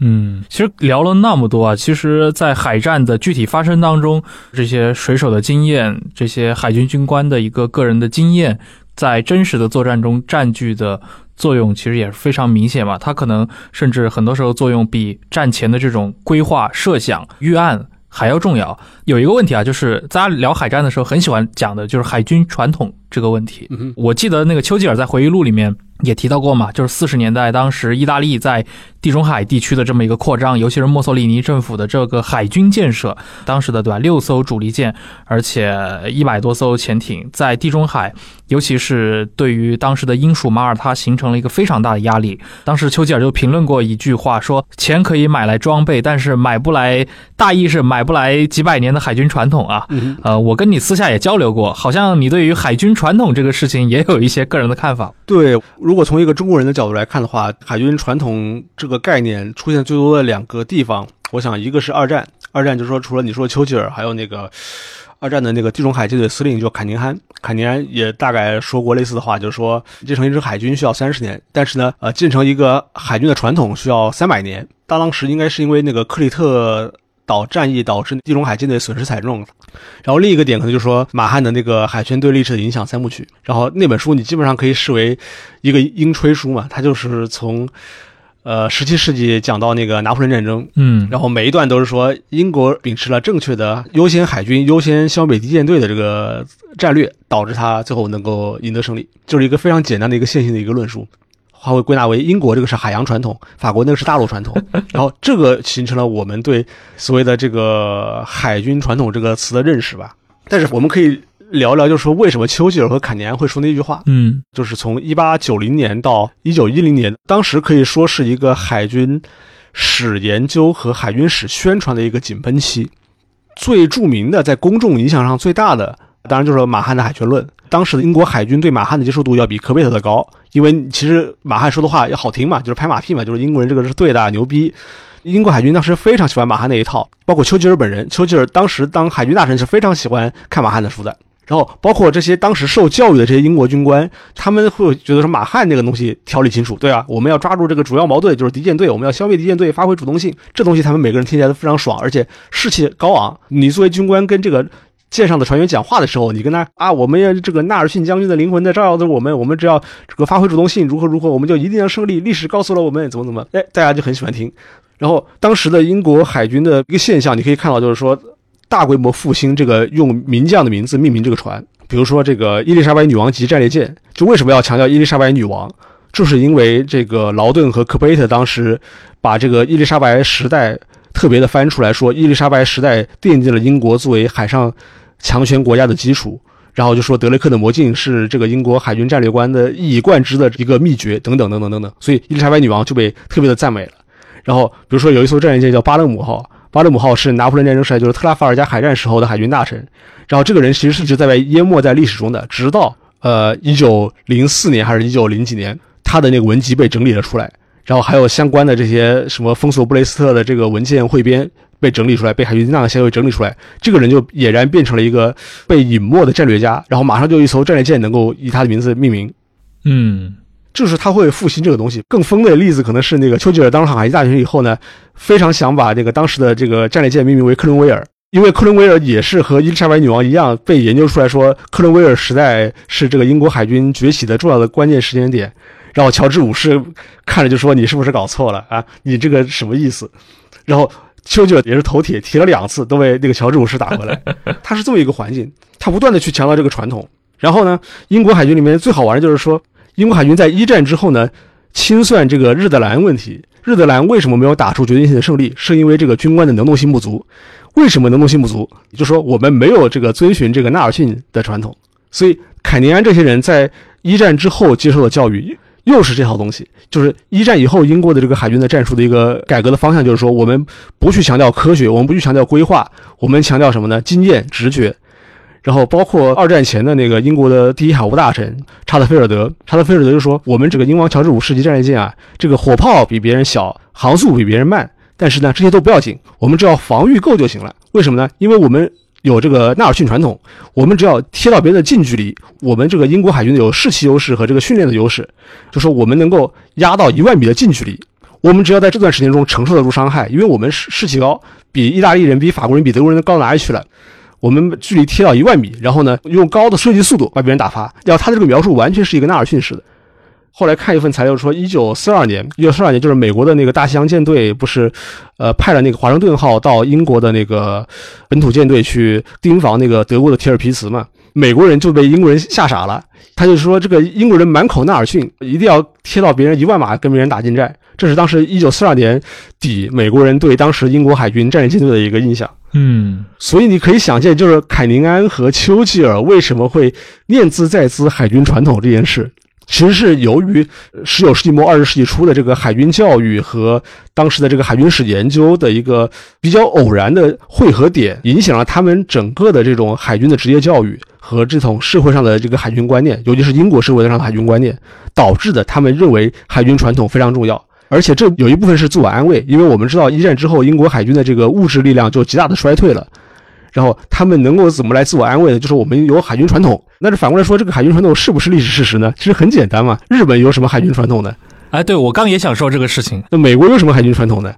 嗯，其实聊了那么多啊，其实，在海战的具体发生当中，这些水手的经验，这些海军军官的一个个人的经验，在真实的作战中占据的作用，其实也是非常明显嘛。它可能甚至很多时候作用比战前的这种规划、设想、预案。还要重要，有一个问题啊，就是大家聊海战的时候很喜欢讲的，就是海军传统这个问题。我记得那个丘吉尔在回忆录里面也提到过嘛，就是四十年代，当时意大利在地中海地区的这么一个扩张，尤其是墨索里尼政府的这个海军建设，当时的对吧，六艘主力舰，而且一百多艘潜艇在地中海，尤其是对于当时的英属马耳他形成了一个非常大的压力。当时丘吉尔就评论过一句话，说钱可以买来装备，但是买不来，大意是买不来几百年的海军传统啊。嗯，呃，我跟你私下也交流过，好像你对于海军传统这个事情也有一些个人的看法。对，如果从一个中国人的角度来看的话，海军传统这个概念出现最多的两个地方，我想一个是二战，二战就是说除了你说丘吉尔，还有那个二战的那个地中海舰队司令就坎宁汉，坎宁汉也大概说过类似的话，就是说建成一支海军需要三十年，但是呢，呃，建成一个海军的传统需要三百年。大当时应该是因为那个克里特岛战役导致地中海舰队损失惨重，然后另一个点可能就是说马汉的那个海权对历史的影响三部曲，然后那本书你基本上可以视为一个英吹书嘛，它就是从呃十七世纪讲到那个拿破仑战争，嗯，然后每一段都是说英国秉持了正确的优先海军、优先消灭敌舰队的这个战略，导致他最后能够赢得胜利，就是一个非常简单的一个线性的一个论述。它会归纳为英国这个是海洋传统，法国那个是大陆传统，然后这个形成了我们对所谓的这个海军传统这个词的认识吧。但是我们可以聊聊，就是说为什么丘吉尔和坎尼安会说那句话？嗯就是从一八九零年到一九一零年，当时可以说是一个海军史研究和海军史宣传的一个井喷期。最著名的，在公众影响上最大的，当然就是马汉的海权论。当时的英国海军对马汉的接受度要比科贝特的高，因为其实马汉说的话要好听嘛，就是拍马屁嘛，就是英国人这个是对的，牛逼。英国海军当时非常喜欢马汉那一套，包括丘吉尔本人，丘吉尔当时当海军大臣是非常喜欢看马汉的书的。然后包括这些当时受教育的这些英国军官，他们会觉得说马汉那个东西条理清楚，对啊，我们要抓住这个主要矛盾，就是敌舰队，我们要消灭敌舰队，发挥主动性，这东西他们每个人听起来都非常爽，而且士气高昂。你作为军官跟这个舰上的船员讲话的时候，你跟他啊，我们要这个纳尔逊将军的灵魂在照耀着我们，我们只要这个发挥主动性，如何如何，我们就一定要胜利。历史告诉了我们怎么怎么，哎，大家就很喜欢听。然后当时的英国海军的一个现象，你可以看到，就是说大规模复兴这个用名将的名字命名这个船，比如说这个伊丽莎白女王级战列舰，就为什么要强调伊丽莎白女王？就是因为这个劳顿和科贝特当时把这个伊丽莎白时代特别的翻出来说，伊丽莎白时代奠定了英国作为海上强权国家的基础。然后就说德雷克的魔镜是这个英国海军战略观的一以贯之的一个秘诀，等等等等等等。所以伊丽莎白女王就被特别的赞美了。然后比如说有一艘战列舰叫巴勒姆号，巴勒姆号是拿破仑战争时代就是特拉法尔加海战时候的海军大臣。然后这个人其实是一直在被淹没在历史中的，直到呃一九零四年还是一九零几年，他的那个文集被整理了出来，然后还有相关的这些什么封锁布雷斯特的这个文件汇编被整理出来，被海军军大协会整理出来，这个人就俨然变成了一个被隐没的战略家，然后马上就一艘战列舰能够以他的名字命名，嗯就是他会复兴这个东西。更疯的例子可能是那个丘吉尔当上海军大臣以后呢，非常想把这个当时的这个战列舰命名为克伦威尔。因为克伦威尔也是和伊丽莎白女王一样被研究出来说，克伦威尔时代是这个英国海军崛起的重要的关键时间点。然后乔治五世看着就说：“你是不是搞错了啊？你这个什么意思？”然后丘吉尔也是头铁，提了两次都被那个乔治五世打回来。他是这么一个环境，他不断的去强调这个传统。然后呢，英国海军里面最好玩的就是说，英国海军在一战之后呢，清算这个日德兰问题。日德兰为什么没有打出决定性的胜利？是因为这个军官的能动性不足。为什么能动性不足？也就是说，我们没有这个遵循这个纳尔逊的传统。所以，凯尼安这些人在一战之后接受的教育又是这套东西。就是一战以后，英国的这个海军的战术的一个改革的方向，就是说，我们不去强调科学，我们不去强调规划，我们强调什么呢？经验、直觉。然后，包括二战前的那个英国的第一海务大臣查德菲尔德，查德菲尔德就说：“我们这个英王乔治五世级战列舰啊，这个火炮比别人小，航速比别人慢。”但是呢，这些都不要紧，我们只要防御够就行了。为什么呢？因为我们有这个纳尔逊传统，我们只要贴到别人的近距离，我们这个英国海军有士气优势和这个训练的优势，就说我们能够压到一万米的近距离。我们只要在这段时间中承受得住伤害，因为我们士士气高，比意大利人、比法国人、比德国人高哪里去了？我们距离贴到一万米，然后呢，用高的射击速度把别人打发。要他的这个描述完全是一个纳尔逊式的。后来看一份材料说，一九四二年，一九四二年就是美国的那个大西洋舰队不是，呃，派了那个华盛顿号到英国的那个本土舰队去盯防那个德国的铁尔皮茨嘛。美国人就被英国人吓傻了。他就说，这个英国人满口纳尔逊，一定要贴到别人一万码跟别人打近战。这是当时一九四二年底美国人对当时英国海军战略舰队的一个印象。嗯，所以你可以想见，就是凯宁安和丘吉尔为什么会念兹在兹海军传统这件事。其实是由于十九世纪末二十世纪初的这个海军教育和当时的这个海军史研究的一个比较偶然的汇合点，影响了他们整个的这种海军的职业教育和这种社会上的这个海军观念，尤其是英国社会上的海军观念，导致的他们认为海军传统非常重要。而且这有一部分是自我安慰，因为我们知道一战之后英国海军的这个物质力量就极大的衰退了。然后他们能够怎么来自我安慰呢？就是我们有海军传统。那这反过来说，这个海军传统是不是历史事实呢？其实很简单嘛。日本有什么海军传统呢？哎，对我刚也想说这个事情。那美国有什么海军传统呢？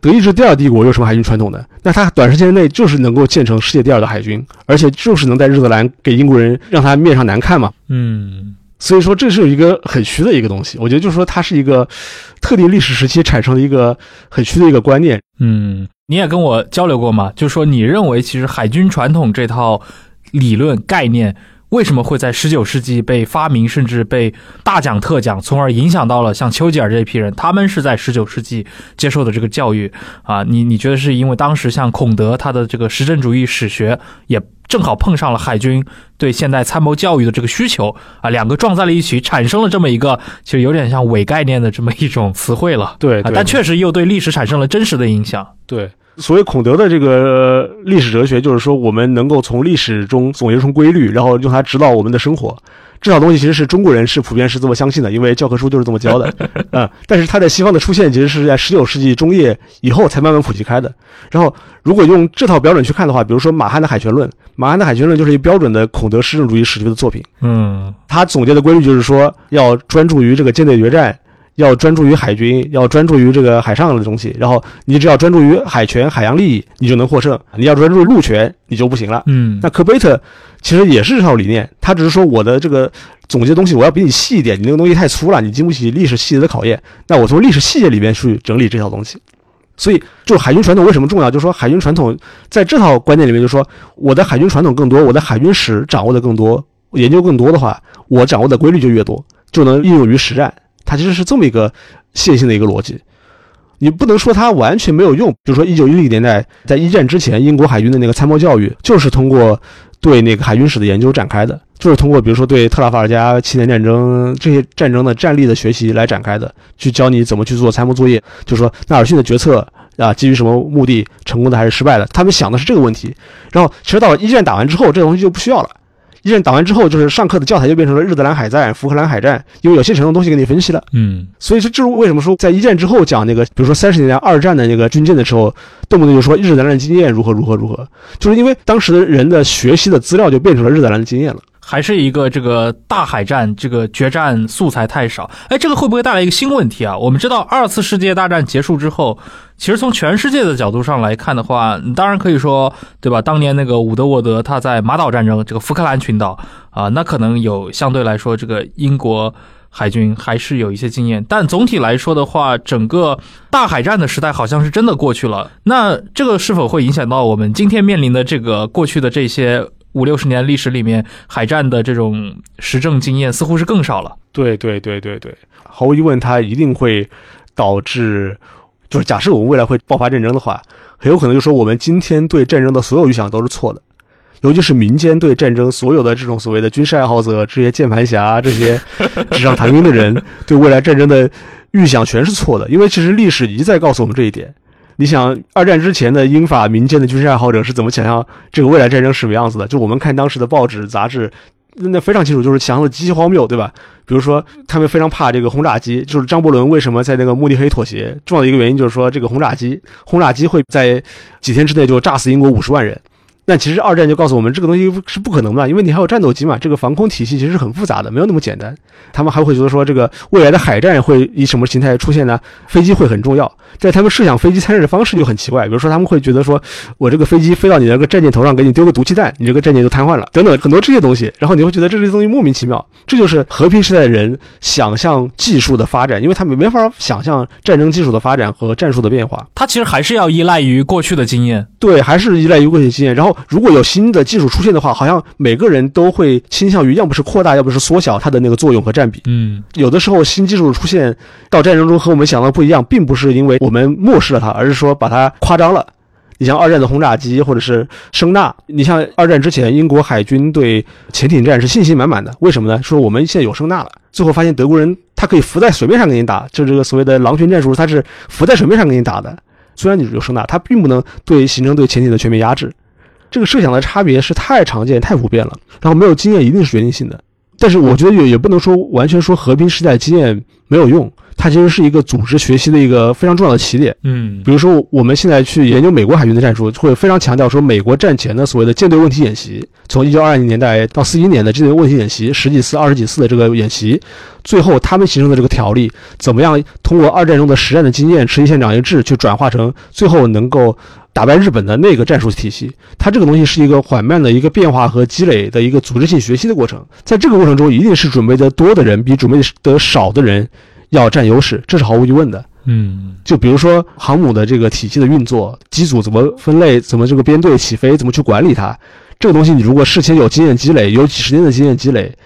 德意志第二帝国有什么海军传统呢？那它短时间内就是能够建成世界第二的海军，而且就是能在日德兰给英国人让他面上难看嘛。嗯，所以说这是一个很虚的一个东西。我觉得就是说它是一个特定历史时期产生的一个很虚的一个观念。嗯。你也跟我交流过嘛？就是说你认为，其实海军传统这套理论概念为什么会在十九世纪被发明，甚至被大讲特讲，从而影响到了像丘吉尔这一批人？他们是在十九世纪接受的这个教育啊？你你觉得是因为当时像孔德他的这个实证主义史学也正好碰上了海军对现代参谋教育的这个需求啊？两个撞在了一起，产生了这么一个其实有点像伪概念的这么一种词汇了。对，但确实又对历史产生了真实的影响。对。所谓孔德的这个历史哲学，就是说我们能够从历史中总结出规律，然后用它指导我们的生活。这套东西其实是中国人是普遍是这么相信的，因为教科书就是这么教的。嗯，但是它在西方的出现，其实是在十九世纪中叶以后才慢慢普及开的。然后，如果用这套标准去看的话，比如说马汉的《海权论》，马汉的《海权论》就是一标准的孔德实证主义史学的作品。嗯，他总结的规律就是说，要专注于这个舰队决战。要专注于海军，要专注于这个海上的东西，然后你只要专注于海权、海洋利益，你就能获胜；你要专注陆权，你就不行了。嗯，那科贝特其实也是这套理念，他只是说我的这个总结东西我要比你细一点，你那个东西太粗了，你经不起历史细节的考验。那我从历史细节里面去整理这套东西。所以，就海军传统为什么重要？就是说，海军传统在这套观念里面，就是说，我的海军传统更多，我的海军史掌握的更多，研究更多的话，我掌握的规律就越多，就能应用于实战。它其实是这么一个线性的一个逻辑，你不能说它完全没有用。比如说，一九一零年代在一战之前，英国海军的那个参谋教育就是通过对那个海军史的研究展开的，就是通过比如说对特拉法尔加、七年战争这些战争的战例的学习来展开的，去教你怎么去做参谋作业。就说，纳尔逊的决策啊，基于什么目的，成功的还是失败的？他们想的是这个问题。然后，其实到了一战打完之后，这东西就不需要了。一战打完之后，就是上课的教材就变成了日德兰海战、福克兰海战，因为有现成的东西给你分析了。嗯，所以这就是为什么说在一战之后讲那个，比如说三十年代二战的那个军舰的时候，动不动就说日德兰的经验如何如何如何，就是因为当时的人的学习的资料就变成了日德兰的经验了。还是一个这个大海战，这个决战素材太少。哎，这个会不会带来一个新问题啊？我们知道二次世界大战结束之后，其实从全世界的角度上来看的话，当然可以说，对吧？当年那个伍德沃德他在马岛战争，这个福克兰群岛啊，那可能有相对来说，这个英国海军还是有一些经验。但总体来说的话，整个大海战的时代好像是真的过去了。那这个是否会影响到我们今天面临的这个过去的这些？五六十年历史里面，海战的这种实证经验似乎是更少了。对对对对对，毫无疑问，它一定会导致，就是假设我们未来会爆发战争的话，很有可能就说我们今天对战争的所有预想都是错的，尤其是民间对战争所有的这种所谓的军事爱好者、这些键盘侠、这些 纸上谈兵的人，对未来战争的预想全是错的，因为其实历史一再告诉我们这一点。你想，二战之前的英法民间的军事爱好者是怎么想象这个未来战争是什么样子的？就我们看当时的报纸杂志，那非常清楚，就是想象的极其荒谬，对吧？比如说，他们非常怕这个轰炸机，就是张伯伦为什么在那个慕尼黑妥协？重要的一个原因就是说，这个轰炸机，轰炸机会在几天之内就炸死英国五十万人。那其实二战就告诉我们，这个东西是不可能的，因为你还有战斗机嘛，这个防空体系其实是很复杂的，没有那么简单。他们还会觉得说，这个未来的海战会以什么形态出现呢？飞机会很重要。在他们设想飞机参战的方式就很奇怪，比如说他们会觉得说，我这个飞机飞到你那个战舰头上，给你丢个毒气弹，你这个战舰就瘫痪了，等等很多这些东西。然后你会觉得这些东西莫名其妙。这就是和平时代的人想象技术的发展，因为他们没法想象战争技术的发展和战术的变化。它其实还是要依赖于过去的经验，对，还是依赖于过去经验。然后如果有新的技术出现的话，好像每个人都会倾向于要不是扩大，要不是缩小它的那个作用和占比。嗯有的时候新技术出现到战争中和我们想的不一样，并不是因为我们漠视了它，而是说把它夸张了。你像二战的轰炸机或者是声呐，你像二战之前，英国海军对潜艇战是信心满满的。为什么呢？说我们现在有声呐了，最后发现德国人他可以浮在水面上给你打，就是这个所谓的狼群战术，他是浮在水面上给你打的。虽然你有声呐，它并不能对形成对潜艇的全面压制。这个设想的差别是太常见、太普遍了，然后没有经验一定是决定性的。但是我觉得也也不能说完全说和平时代经验没有用，它其实是一个组织学习的一个非常重要的起点。嗯比如说，我们现在去研究美国海军的战术，会非常强调说，美国战前的所谓的舰队问题演习，从一九二零年代到四一年的舰队问题演习，十几次、二十几次的这个演习，最后他们形成的这个条例，怎么样通过二战中的实战的经验、持续现场一致，去转化成最后能够打败日本的那个战术体系。它这个东西是一个缓慢的一个变化和积累的一个组织性学习的过程，在这个过程中，一定是准备的多的人比准备的少的人要占优势，这是毫无疑问的。嗯就比如说航母的这个体系的运作，机组怎么分类，怎么这个编队起飞，怎么去管理它，这个东西你如果事前有经验积累，有几十年的经验积累，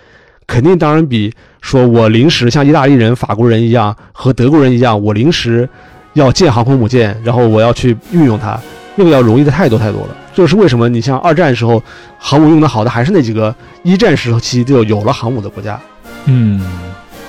肯定当然比说我临时像意大利人、法国人一样和德国人一样，我临时要建航空母舰，然后我要去运用它，那个要容易的太多太多了。这就是为什么你像二战时候航母用的好的还是那几个一战时期就有了航母的国家。嗯，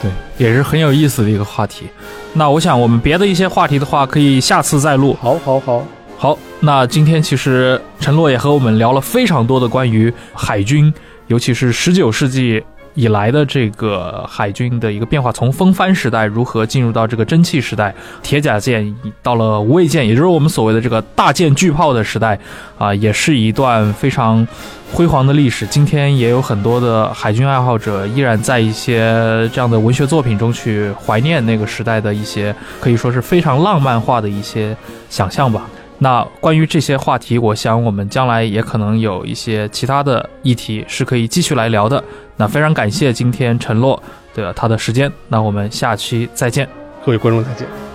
对，也是很有意思的一个话题。那我想我们别的一些话题的话，可以下次再录。好，好，好，好，那今天其实陈洛也和我们聊了非常多的关于海军，尤其是十九世纪以来的这个海军的一个变化，从风帆时代如何进入到这个蒸汽时代，铁甲舰到了无畏舰，也就是我们所谓的这个大舰巨炮的时代，啊，也是一段非常辉煌的历史。今天也有很多的海军爱好者依然在一些这样的文学作品中去怀念那个时代的一些可以说是非常浪漫化的一些想象吧。那关于这些话题，我想我们将来也可能有一些其他的议题是可以继续来聊的。那非常感谢今天陈洛的他的时间，那我们下期再见。各位观众再见。